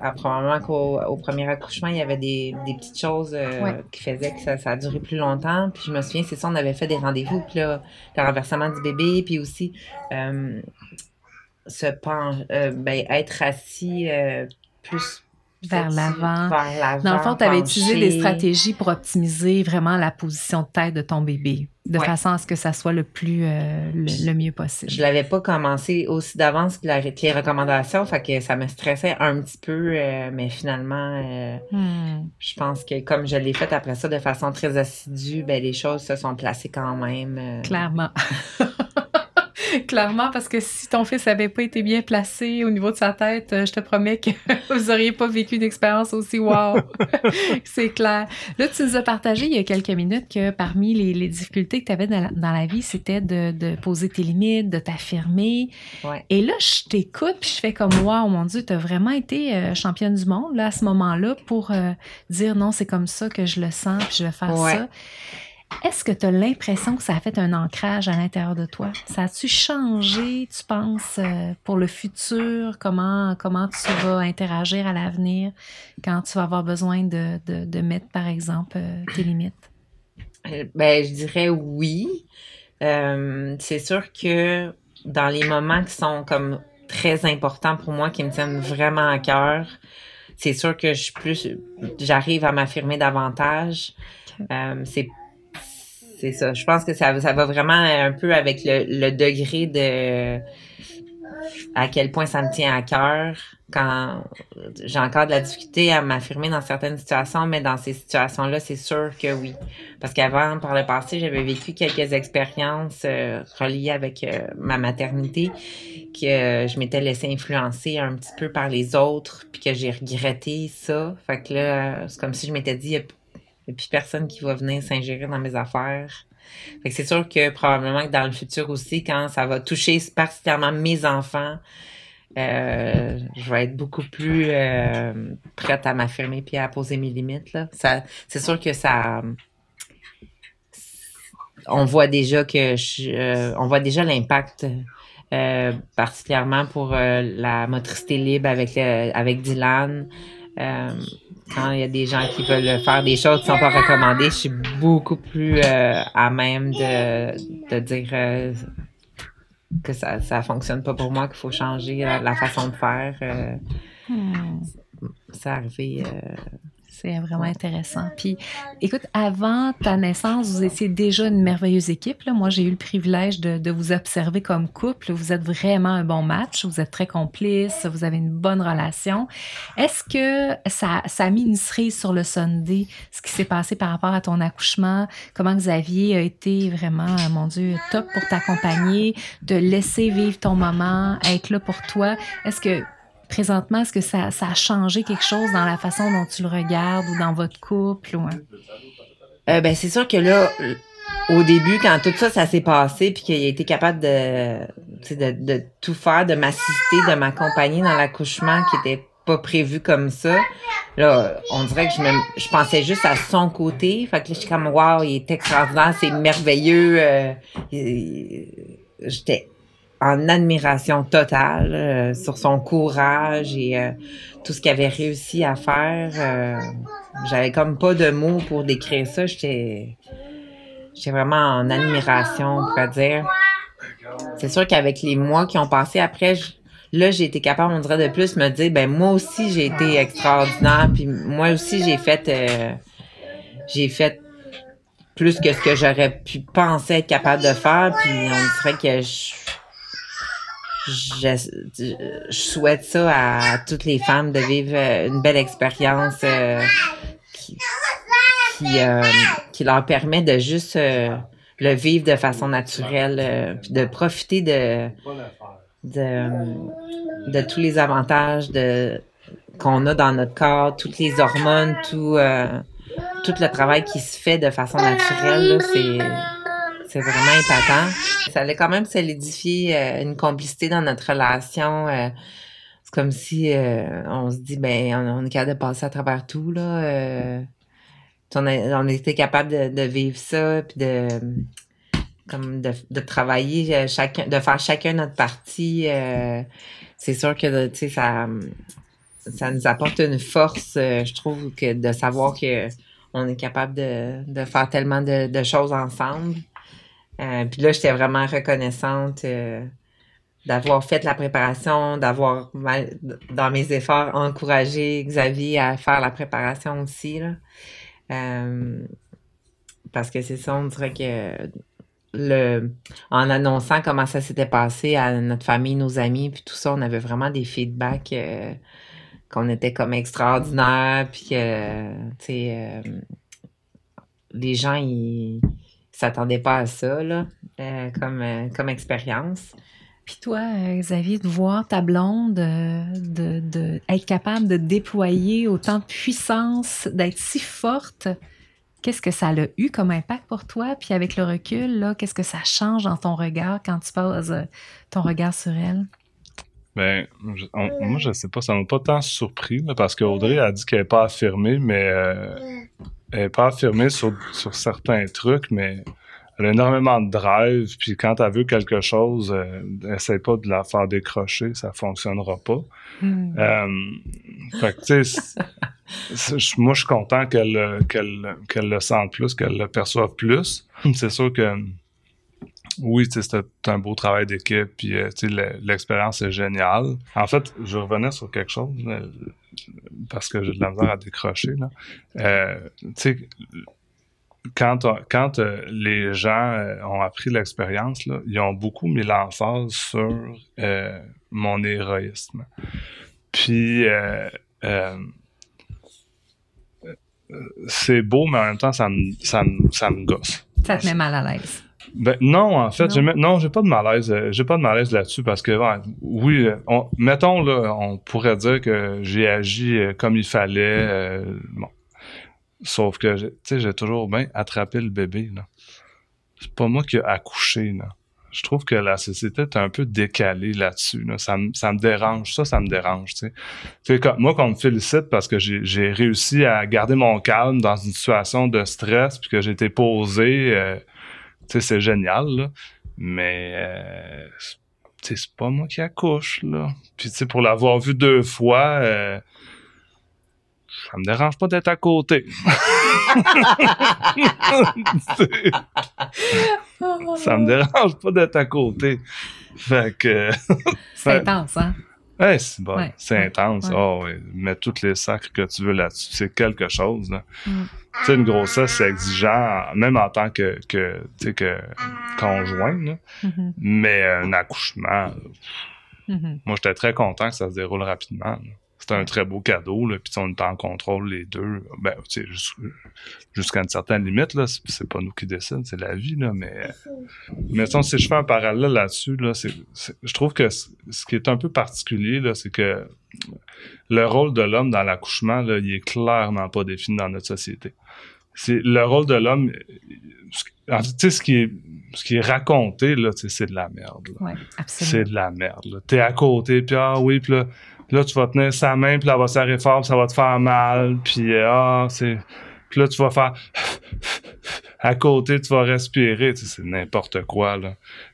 ah, probablement qu'au au premier accouchement, il y avait des, des petites choses euh, qui faisaient que ça, ça a duré plus longtemps. Puis je me souviens, c'est ça, on avait fait des rendez-vous. Puis là, le renversement du bébé, puis aussi euh, se pen- euh, ben, être assis euh, plus Vers l'avant. Dans le fond, tu avais utilisé des stratégies pour optimiser vraiment la position de tête de ton bébé, de Ouais. façon à ce que ça soit le plus euh, le, le mieux possible. Je l'avais pas commencé aussi d'avance que, la- que les recommandations, fait que ça me stressait un petit peu, euh, mais finalement, euh, Hmm. je pense que comme je l'ai fait après ça de façon très assidue, ben les choses se sont placées quand même. euh. Clairement. Clairement, parce que si ton fils avait pas été bien placé au niveau de sa tête, euh, je te promets que vous auriez pas vécu une expérience aussi wow. C'est clair. Là, tu nous as partagé il y a quelques minutes que parmi les, les difficultés que tu avais dans la, dans la vie, c'était de, de poser tes limites, de t'affirmer. Ouais. Et là, je t'écoute, puis je fais comme wow, mon Dieu, tu as vraiment été euh, championne du monde là, à ce moment-là pour euh, dire non, c'est comme ça que je le sens, puis je vais faire Ouais. ça. Est-ce que tu as l'impression que ça a fait un ancrage à l'intérieur de toi? Ça a-tu changé, tu penses, euh, pour le futur? Comment, comment tu vas interagir à l'avenir quand tu vas avoir besoin de, de, de mettre, par exemple, euh, tes limites? Euh, Ben, je dirais oui. Euh, c'est sûr que dans les moments qui sont comme très importants pour moi, qui me tiennent vraiment à cœur, c'est sûr que je suis plus, j'arrive à m'affirmer davantage. Euh, c'est c'est ça. Je pense que ça, ça va vraiment un peu avec le, le degré de à quel point ça me tient à cœur quand j'ai encore de la difficulté à m'affirmer dans certaines situations, mais dans ces situations-là, c'est sûr que oui. Parce qu'avant, par le passé, j'avais vécu quelques expériences euh, reliées avec euh, ma maternité que je m'étais laissé influencer un petit peu par les autres, puis que j'ai regretté ça. Fait que là, c'est comme si je m'étais dit, a plus personne qui va venir s'ingérer dans mes affaires. Fait que c'est sûr que probablement que dans le futur aussi, quand ça va toucher particulièrement mes enfants, euh, je vais être beaucoup plus euh, prête à m'affirmer puis à poser mes limites. Là. Ça, c'est sûr que ça. On voit déjà que je, euh, on voit déjà l'impact, particulièrement pour la motricité libre avec avec Dylan. Quand il y a des gens qui veulent faire des choses qui sont pas recommandées, je suis beaucoup plus à même de, de dire que ça ça fonctionne pas pour moi, qu'il faut changer la, façon de faire. Euh, hmm. Ça arrivé. Euh, c'est vraiment intéressant. Puis, écoute, avant ta naissance, vous étiez déjà une merveilleuse équipe. Là. Moi, j'ai eu le privilège de, de, vous observer comme couple. Vous êtes vraiment un bon match. Vous êtes très complices. Vous avez une bonne relation. Est-ce que ça, ça a mis une cerise sur le Sunday, ce qui s'est passé par rapport à ton accouchement? Comment Xavier a été vraiment, mon Dieu, top pour t'accompagner, de laisser vivre ton moment, être là pour toi? Est-ce que présentement, est-ce que ça, a changé quelque chose dans la façon dont tu le regardes ou dans votre couple? Ou, euh, ben, c'est sûr que là, au début, quand tout ça, ça s'est passé, puis qu'il a été capable de, de, tout faire, de m'assister, de m'accompagner dans l'accouchement qui était pas prévu comme ça. Là, on dirait que je je pensais juste à son côté. Fait que là, je suis comme, wow, il est extraordinaire, c'est merveilleux. Euh, j'étais en admiration totale euh, sur son courage et euh, tout ce qu'il avait réussi à faire. Euh, j'avais comme pas de mots pour décrire ça. J'étais, j'étais vraiment en admiration, on pourrait dire. C'est sûr qu'avec les mois qui ont passé après, là, j'ai été capable, on dirait, de plus me dire, ben moi aussi, j'ai été extraordinaire. Puis moi aussi, j'ai fait, j'ai fait plus que ce que j'aurais pu penser être capable de faire. Puis on dirait que je je, souhaite ça à toutes les femmes de vivre euh, une belle expérience euh, qui, euh, qui, leur permet de juste le vivre de façon naturelle, de profiter de, de, de tous les avantages de qu'on a dans notre corps, toutes les hormones, tout, tout le travail qui se fait de façon naturelle, c'est c'est vraiment épatant. Ça allait quand même solidifier euh, une complicité dans notre relation. Euh, c'est comme si euh, on se dit, ben, on, est capable de passer à travers tout, là. on, a, on était capable de, vivre ça, puis de comme de, travailler chacun, de faire chacun notre partie. c'est sûr que, tu sais, ça, ça nous apporte une force, je trouve, que de savoir que on est capable de, de faire tellement de choses ensemble. Euh, puis là, j'étais vraiment reconnaissante euh, d'avoir fait la préparation, d'avoir, dans mes efforts, encouragé Xavier à faire la préparation aussi. Là. Euh, parce que c'est ça, on dirait que le en annonçant comment ça s'était passé à notre famille, nos amis, puis tout ça, on avait vraiment des feedbacks qu'on était comme extraordinaires, puis que, tu sais, les gens, ils s'attendait pas à ça là, euh, comme, euh, comme expérience. Puis toi, euh, Xavier, de voir ta blonde, de, de, être capable de déployer autant de puissance, d'être si forte, qu'est-ce que ça a eu comme impact pour toi? Puis avec le recul, là, qu'est-ce que ça change dans ton regard quand tu poses ton regard sur elle? Ben, moi, je sais pas, ça m'a pas tant surpris, parce qu'Audrey a dit qu'elle n'est pas affirmée, mais elle n'est pas affirmée sur, sur certains trucs, mais elle a énormément de drive, puis quand elle veut quelque chose, euh, essaie pas de la faire décrocher, ça fonctionnera pas. Hmm. Euh, fait que, tu sais, moi, je suis content qu'elle qu'elle qu'elle le sente plus, qu'elle le perçoive plus. C'est sûr que oui, c'est un beau travail d'équipe, puis euh, l'expérience est géniale. En fait, je revenais sur quelque chose, parce que j'ai de la misère à décrocher. Là. Euh, quand, quand euh, les gens euh, ont appris l'expérience, ils ont beaucoup mis l'emphase sur euh, mon héroïsme. Puis, euh, euh, euh, c'est beau, mais en même temps, ça me, ça me, ça me gosse. Ça te met mal à l'aise. Ben, non, en fait, Non. j'ai, non, j'ai pas de malaise. euh, J'ai pas de malaise là-dessus parce que, ouais, oui, euh, on, mettons là, on pourrait dire que j'ai agi euh, comme il fallait. euh, bon, sauf que, j'ai- tu sais, j'ai toujours bien attrapé le bébé. C'est pas moi qui ai accouché. Là. Je trouve que la société est un peu décalée là-dessus. Là. Ça, me- ça me dérange. Ça, ça me dérange. Tu sais, Tu sais, quand- moi, qu'on me félicite parce que j'ai, réussi à garder mon calme dans une situation de stress puis que j'ai été posé. euh, tu sais, c'est génial, là. Mais, euh, c'est pas moi qui accouche, là. Puis, tu sais, pour l'avoir vu deux fois, euh, ça me dérange pas d'être à côté. ça me dérange pas d'être à côté. Fait que, C'est intense, hein? Ouais, c'est bon, Ouais. c'est intense. Ouais. Oh, ouais. Mets toutes les sacres que tu veux là-dessus. C'est quelque chose, là. Mm. Tu sais, une grossesse, c'est exigeant, même en tant que, que que conjoint, là. Mhm, Mais un accouchement, mhm. moi, j'étais très content que ça se déroule rapidement. là. C'était un très beau cadeau, là, puis on était en contrôle les deux. Ben, tu sais, jus- jusqu'à une certaine limite, là, c'est c'est pas nous qui décident, c'est la vie, là, mais... Mais sinon, si je fais un parallèle là-dessus, là, c'est, c'est- je trouve que ce qui est un peu particulier, là, c'est que le rôle de l'homme dans l'accouchement, là, il est clairement pas défini dans notre société. C'est le rôle de l'homme, en fait, tu sais, ce qui est, ce qui est raconté, là, tu sais, c'est de la merde, là Ouais, c'est absolument. de la merde. là. T'es à côté, puis ah oui, puis là, là, tu vas tenir sa main, puis là, elle va serrer fort, puis ça va te faire mal, puis euh, ah, c'est... Puis là, tu vas faire... à côté, tu vas respirer, c'est n'importe quoi.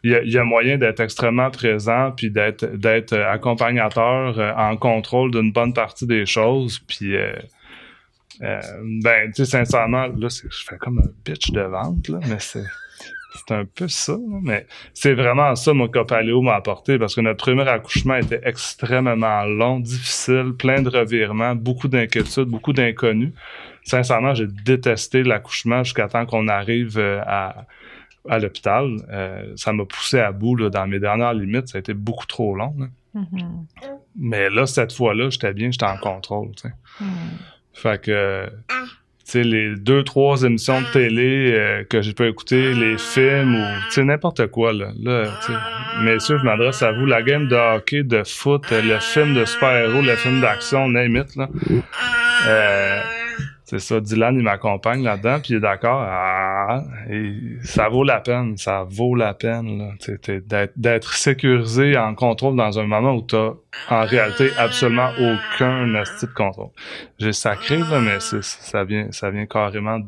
Il y a, moyen d'être extrêmement présent, puis d'être accompagnateur euh, en contrôle d'une bonne partie des choses, puis... euh, euh, ben, tu sais, sincèrement, là, je fais comme un pitch de vente, là, mais c'est... C'est un peu ça, mais c'est vraiment ça, mon que Paléo m'a apporté, parce que notre premier accouchement était extrêmement long, difficile, plein de revirements, beaucoup d'inquiétudes, beaucoup d'inconnus. Sincèrement, j'ai détesté l'accouchement jusqu'à temps qu'on arrive euh, à, à l'hôpital. Euh, ça m'a poussé à bout là, dans mes dernières limites. Ça a été beaucoup trop long. là. Mhm, Mais là, cette fois-là, j'étais bien, j'étais en contrôle. mhm. Fait que, tu sais, les deux, trois émissions de télé euh, que j'ai pas écouter, les films ou, tu sais, n'importe quoi, là. Là, messieurs, je m'adresse à vous. La game de hockey, de foot, le film de super-héros, le film d'action, name it, là. Euh, c'est ça, Dylan, il m'accompagne là-dedans, puis il est d'accord. Ah, ça vaut la peine, ça vaut la peine, d'être, sécurisé en contrôle dans un moment où t'as, en réalité, absolument aucun asti de contrôle. J'ai sacré, là, mais ça vient, ça vient carrément de,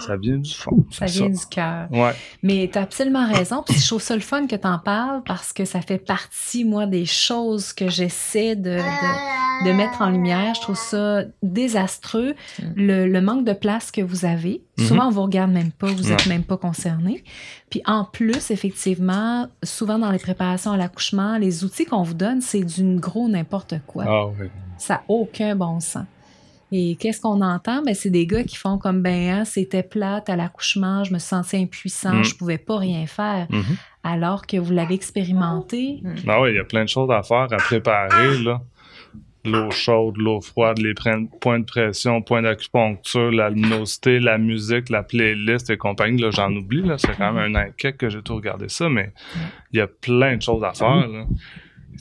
ça vient du fond. Ça vient du cœur. Ouais. Mais tu as absolument raison. Puis je trouve ça le fun que tu en parles parce que ça fait partie, moi, des choses que j'essaie de, de, de mettre en lumière. Je trouve ça désastreux, le, le manque de place que vous avez. Mhm. Souvent, on vous regarde même pas, vous Non. êtes même pas concerné. Puis en plus, effectivement, souvent dans les préparations à l'accouchement, les outils qu'on vous donne, c'est d'une gros n'importe quoi. Ah oui. Ça n'a aucun bon sens. Et qu'est-ce qu'on entend? Ben, c'est des gars qui font comme, ben, hein, c'était plate à l'accouchement, je me sentais impuissant, Mm. je pouvais pas rien faire. Mhm. Alors que vous l'avez expérimenté. Ah oui, il y a plein de choses à faire, à préparer, là. L'eau chaude, l'eau froide, les points de pression, points d'acupuncture, la luminosité, la musique, la playlist et compagnie. Là, j'en oublie, là. C'est quand même un an que j'ai tout regardé ça, mais il y a plein de choses à faire, là.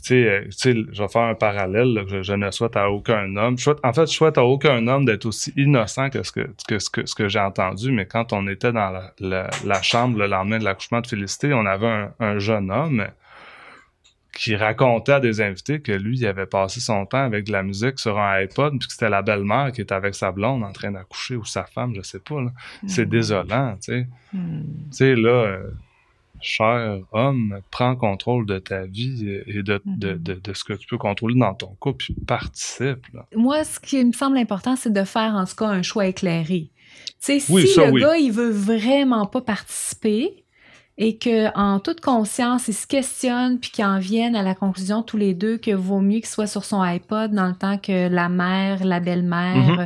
Sais, euh, je vais faire un parallèle là, je, je ne souhaite à aucun homme. Je souhaite, en fait, je souhaite à aucun homme d'être aussi innocent que ce que, que ce que, ce que j'ai entendu, mais quand on était dans la, la, la chambre le lendemain de l'accouchement de Félicité, on avait un, un jeune homme qui racontait à des invités que lui, il avait passé son temps avec de la musique sur un iPod, puis que c'était la belle-mère qui était avec sa blonde en train d'accoucher, ou sa femme, je sais pas. C'est désolant, tu sais. Hmm. Tu sais, là, euh, cher homme, prends contrôle de ta vie et de, de, de, de ce que tu peux contrôler dans ton couple, puis participe. Là. Moi, ce qui me semble important, c'est de faire en tout cas un choix éclairé. Oui, si ça, le oui. gars, il veut vraiment pas participer et que en toute conscience, il se questionne puis qu'ils en viennent à la conclusion tous les deux que vaut mieux qu'il soit sur son iPod dans le temps que la mère, la belle-mère, Mhm. euh,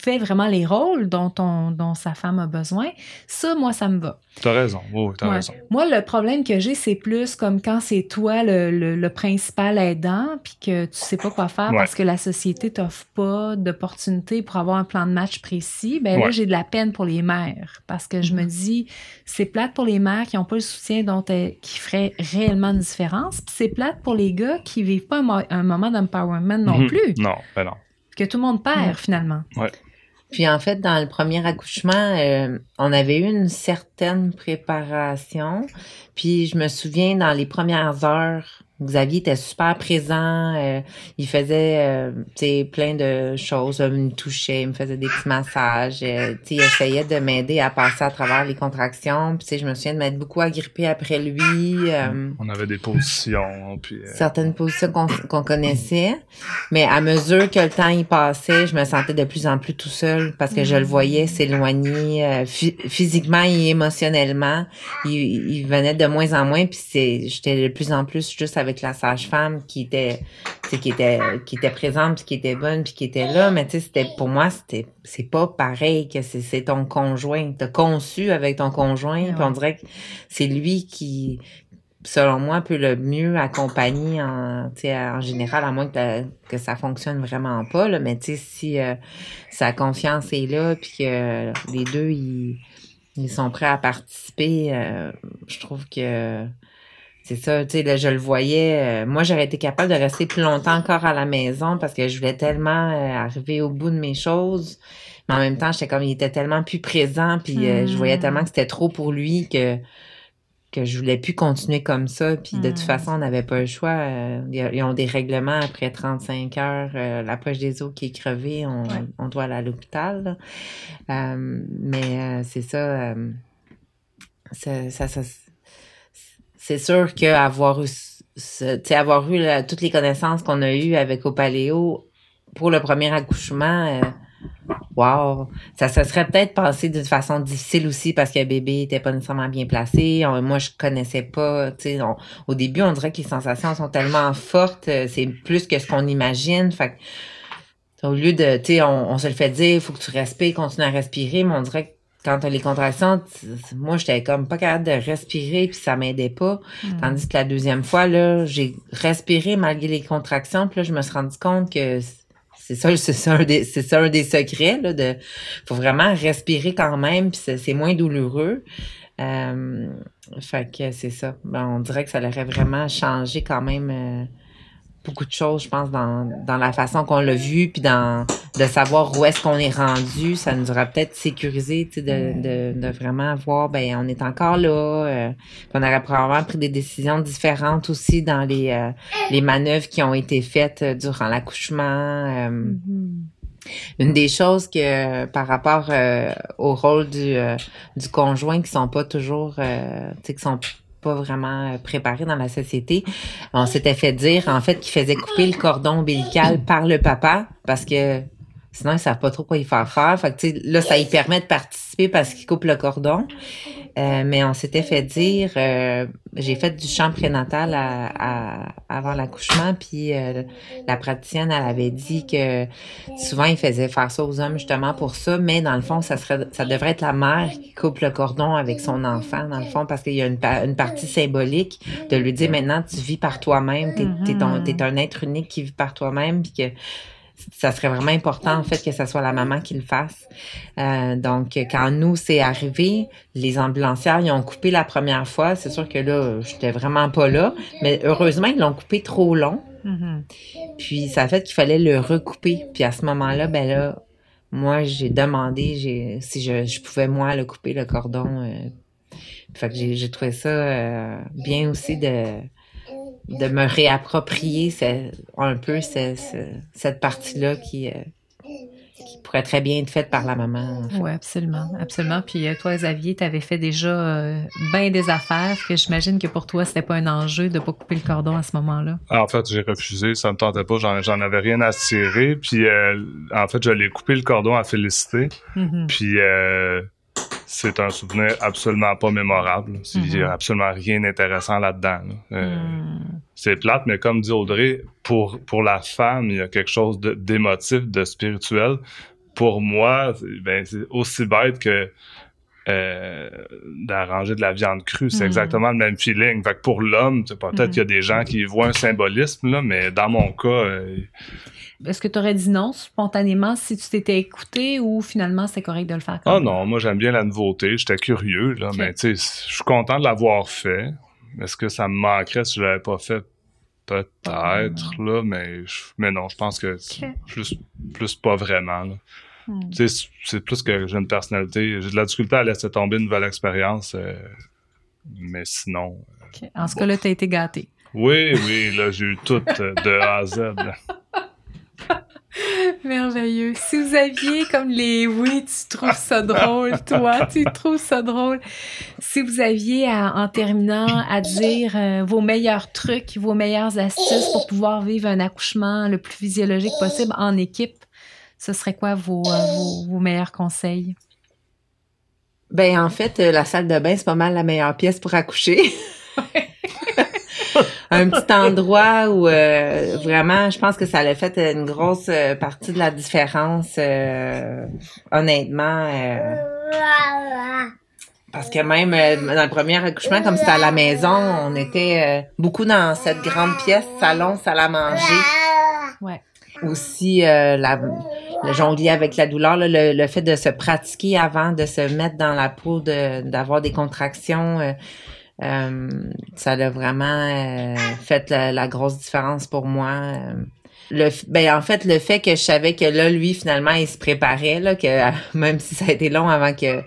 fait vraiment les rôles dont, on, dont sa femme a besoin, ça, moi, ça me va. T'as raison. Ouais. raison. Moi, le problème que j'ai, c'est plus comme quand c'est toi le, le, le principal aidant, puis que tu sais pas quoi faire Ouais. parce que la société t'offre pas d'opportunité pour avoir un plan de match précis. Ben là, j'ai de la peine pour les mères parce que je me dis, c'est plate pour les mères qui ont pas le soutien dont elles- qui ferait réellement une différence, puis c'est plate pour les gars qui vivent pas un moment d'empowerment non Mhm. plus, Non, ben non. Que tout le monde perd Ouais. finalement. Puis en fait, dans le premier accouchement, euh, on avait eu une certaine préparation. Puis je me souviens, dans les premières heures, Xavier était super présent. euh, il faisait euh, tu sais, plein de choses. Il me touchait, il me faisait des petits massages. euh, tu sais, il essayait de m'aider à passer à travers les contractions. Puis tu sais, je me souviens de m'être beaucoup agrippée après lui. euh, On avait des positions, puis... euh, certaines positions qu'on connaissait. Mais à mesure que le temps y passait, je me sentais de plus en plus tout seul parce que je le voyais s'éloigner euh, phy- physiquement et émotionnellement. Il, il venait de moins en moins, puis c'est j'étais de plus en plus juste avec la sage-femme qui était qui était qui était présente puis qui était bonne puis qui était là mais tu sais c'était pour moi c'était c'est pas pareil que c'est ton conjoint. T'as conçu avec ton conjoint puis on dirait que c'est lui qui selon moi, peut le mieux accompagner en, tu sais, en général, à moins que, que ça fonctionne vraiment pas, là, mais tu sais, si euh, sa confiance est là, puis que les deux, ils, ils sont prêts à participer, euh, je trouve que c'est ça, tu sais, là, je le voyais. euh, moi, j'aurais été capable de rester plus longtemps encore à la maison parce que je voulais tellement euh, arriver au bout de mes choses. Mais en même temps, j'étais comme, il était tellement plus présent, puis euh, je voyais Mm. tellement que c'était trop pour lui que que je voulais plus continuer comme ça. Puis de toute Mm. façon, on n'avait pas le choix. Euh, ils ont des règlements après 35 heures. euh, la poche des os qui est crevée, on, Ouais. on doit aller à l'hôpital. Euh, mais euh, c'est ça, euh, ça, ça, ça- c'est sûr qu'avoir eu, ce- avoir eu toutes les connaissances qu'on a eues avec Opaléo pour le premier accouchement, euh, Wow! Ça se serait peut-être passé d'une façon difficile aussi parce que bébé était pas nécessairement bien placé. Moi, je connaissais pas, on- au début, on dirait que les sensations sont tellement fortes, euh, c'est plus que ce qu'on imagine. Fait au lieu de, tu on se le fait dire, il faut que tu respires, continue à respirer, mais on dirait que quand t'as les contractions, moi, j'étais comme pas capable de respirer puis ça m'aidait pas. Mm. Tandis que la deuxième fois, là, j'ai respiré malgré les contractions. Puis là, je me suis rendu compte que c'est ça, c'est ça un des, c'est ça un des secrets, là, de, faut vraiment respirer quand même, puis c'est, moins douloureux. Euh, fait que c'est ça. Ben, on dirait que ça aurait vraiment changé quand même euh, beaucoup de choses, je pense, dans, dans la façon qu'on l'a vu, puis dans de savoir où est-ce qu'on est rendu. Ça nous aurait peut-être sécurisé, tu sais, de, de, de vraiment voir, ben, on est encore là. euh, on aurait probablement pris des décisions différentes aussi dans les, euh, les manœuvres qui ont été faites euh, durant l'accouchement. euh, Mhm. une des choses que par rapport euh, au rôle du, euh, du conjoint qui sont pas toujours euh, tu sais qui sont pas vraiment euh, préparés dans la société, on s'était fait dire en fait qu'il faisait couper le cordon ombilical par le papa parce que sinon ils savent pas trop quoi y faire faire. Fait que là ça y permet de participer parce qu'il coupe le cordon. Euh, mais on s'était fait dire, euh, j'ai fait du chant prénatal à, à- avant l'accouchement, puis euh, la praticienne, elle avait dit que souvent ils faisaient faire ça aux hommes justement pour ça, mais dans le fond, ça serait, ça devrait être la mère qui coupe le cordon avec son enfant, dans le fond, parce qu'il y a une, pa- une partie symbolique de lui dire maintenant tu vis par toi-même, t'es, t'es, ton- t'es un être unique qui vit par toi-même, puis que ça serait vraiment important en fait que ce soit la maman qui le fasse. Euh, donc quand nous c'est arrivé, les ambulancières ils ont coupé la première fois. C'est sûr que là j'étais vraiment pas là, mais heureusement ils l'ont coupé trop long. Mhm. Puis ça a fait qu'il fallait le recouper. Puis à ce moment-là, ben là, moi j'ai demandé j'ai, si je, je pouvais moi le couper le cordon. euh. fait que j'ai, j'ai trouvé ça euh, bien aussi de de me réapproprier ce- un peu ce- ce- cette partie-là qui, euh, qui pourrait très bien être faite par la maman. en fait. Oui, absolument, absolument. Puis euh, toi, Xavier, tu avais fait déjà euh, bien des affaires que j'imagine que pour toi, c'était pas un enjeu de pas couper le cordon à ce moment-là. En fait, j'ai refusé, ça me tentait pas, j'en, j'en avais rien à tirer. Puis, euh, en fait, j'allais couper le cordon à Félicité. Mhm. Puis, euh, c'est un souvenir absolument pas mémorable. Il y Mhm. a absolument rien d'intéressant là-dedans. là. Euh, Mhm. C'est plate, mais comme dit Audrey, pour, pour la femme, il y a quelque chose de, d'émotif, de spirituel. pour moi, ben, c'est aussi bête que euh, d'arranger de la viande crue. C'est Mhm. exactement le même feeling. Fait que pour l'homme, c'est peut-être Mhm. qu'il y a des gens qui voient un symbolisme, là, mais dans mon cas, euh, Est-ce que tu aurais dit non spontanément si tu t'étais écouté ou finalement c'était correct de le faire comme? ah non, moi j'aime bien la nouveauté. J'étais curieux, là, mais tu sais, je suis content de l'avoir fait. Est-ce que ça me manquerait si je l'avais pas fait? Peut-être, là, mais, je- mais non, je pense que c'est plus, plus pas vraiment. là. Hmm. Tu sais, c'est plus que j'ai une personnalité. J'ai de la difficulté à laisser tomber une nouvelle expérience, euh, mais sinon. En ce cas-là, tu as été gâté. Oui, oui, là, j'ai eu tout euh, de A à Z. Merveilleux. Si vous aviez comme les oui, tu trouves ça drôle, toi, tu trouves ça drôle. Si vous aviez à- en terminant à dire euh, vos meilleurs trucs, vos meilleures astuces pour pouvoir vivre un accouchement le plus physiologique possible en équipe, ce serait quoi vos, euh, vos, vos meilleurs conseils? Ben, en fait, euh, la salle de bain, c'est pas mal la meilleure pièce pour accoucher. un petit endroit où euh, vraiment, je pense que ça a fait une grosse partie de la différence, euh, honnêtement. euh, parce que même dans le premier accouchement, comme c'était à la maison, on était beaucoup dans cette grande pièce, salon, salle à manger. Ouais. Aussi, euh, la, le jonglier avec la douleur, là, le, le fait de se pratiquer avant de se mettre dans la peau, de d'avoir des contractions, euh, euh, ça a vraiment euh, fait la, la grosse différence pour moi. euh. Le, ben en fait le fait que je savais que là lui finalement il se préparait là que même si ça a été long avant que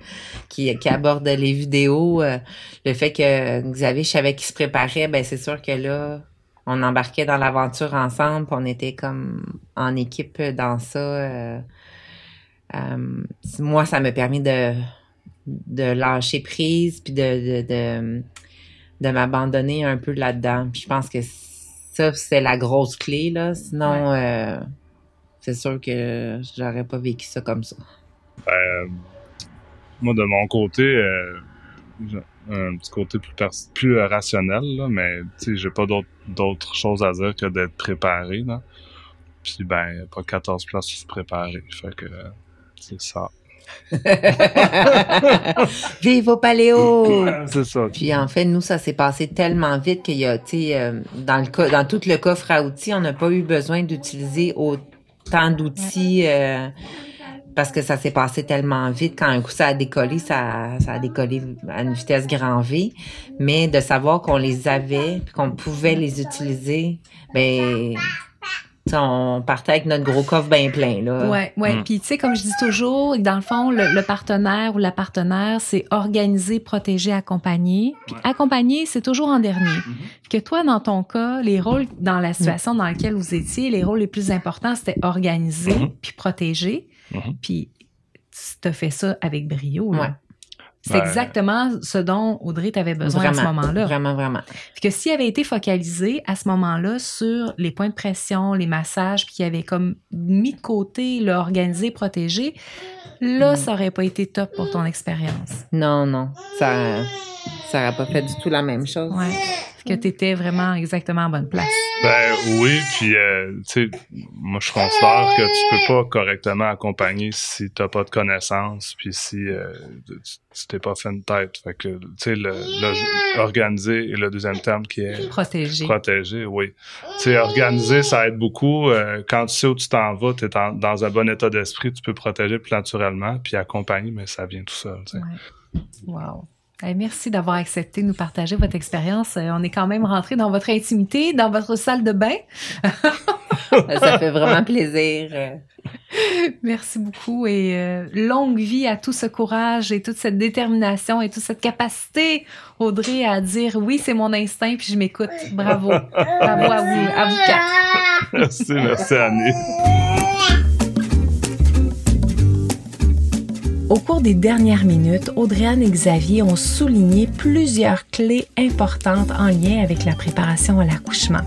qu'il qu'il aborde les vidéos euh, le fait que Xavier je savais qu'il se préparait ben c'est sûr que là on embarquait dans l'aventure ensemble puis on était comme en équipe dans ça euh, euh, moi ça m'a permis de de lâcher prise puis de de, de, de m'abandonner un peu là-dedans. Puis je pense que ça c'est la grosse clé là. Sinon euh, c'est sûr que j'aurais pas vécu ça comme ça. Ben, moi, de mon côté, euh, un petit côté plus, euh, rationnel, là, mais tu sais, j'ai pas d'autre- d'autres choses à dire que d'être préparé. Là. Puis, ben, pas 14 places pour se préparer. Fait que euh, c'est ça. vive au paléo c'est ça. Puis en fait, nous, ça s'est passé tellement vite qu'il y a, tu sais, euh, dans le dans tout le coffre à outils, on n'a pas eu besoin d'utiliser autant d'outils euh, parce que ça s'est passé tellement vite. Quand un coup ça a décollé, ça, ça a décollé à une vitesse grand V. Mais de savoir qu'on les avait, puis qu'on pouvait les utiliser, ben, tu sais, on partait avec notre gros coffre bien plein là. Ouais, ouais. Mm. Puis tu sais, comme je dis toujours, dans le fond, le, le partenaire ou la partenaire, c'est organiser, protéger, accompagner. Puis Ouais. accompagner, c'est toujours en dernier. Mhm. Que toi, dans ton cas, les rôles dans la situation dans laquelle vous étiez, les rôles les plus importants, c'était organiser Mhm. puis protéger. Mhm. Puis tu as fait ça avec brio. là. Ouais. C'est Ben- exactement ce dont Audrey t'avait besoin à ce Vraiment, moment-là. Vraiment, vraiment. Puis que s'il avait été focalisé à ce moment-là sur les points de pression, les massages, puis qu'il avait comme mis de côté, là, organisé, protégé, là, Mm. ça aurait pas été top pour ton expérience. Non, non, ça, ça aurait pas fait du tout la même chose. Ouais. Que tu étais vraiment exactement en bonne place. Ben oui, puis euh, tu sais, moi je considère que tu peux pas correctement accompagner si t'as pas de connaissances, puis si euh, tu tu t'es pas fait une tête. Fait que tu sais, le, le organiser et le deuxième terme qui est Protégé. protéger, oui. Tu sais, organiser, ça aide beaucoup. Euh, quand tu sais où tu t'en vas, tu es dans un bon état d'esprit, tu peux protéger plus naturellement, puis accompagner, mais ça vient tout seul. Ouais. Wow. Eh, merci d'avoir accepté de nous partager votre expérience. Euh, on est quand même rentré dans votre intimité, dans votre salle de bain. ça fait vraiment plaisir. Merci beaucoup et euh, longue vie à tout ce courage et toute cette détermination et toute cette capacité, Audrey, à dire oui, c'est mon instinct puis je m'écoute. Bravo. Bravo à vous, à vous quatre. Merci, merci Annie. Au cours des dernières minutes, Audrey-Anne et Xavier ont souligné plusieurs clés importantes en lien avec la préparation à l'accouchement.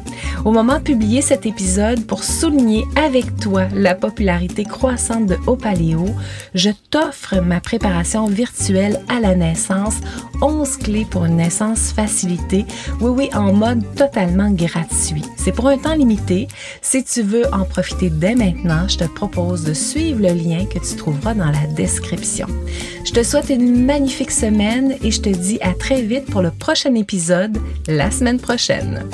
Au moment de publier cet épisode, pour souligner avec toi la popularité croissante de Haut Paléo, je t'offre ma préparation virtuelle à la naissance, 11 clés pour une naissance facilitée, oui oui, en mode totalement gratuit. C'est pour un temps limité. Si tu veux en profiter dès maintenant, je te propose de suivre le lien que tu trouveras dans la description. Je te souhaite une magnifique semaine et je te dis à très vite pour le prochain épisode la semaine prochaine.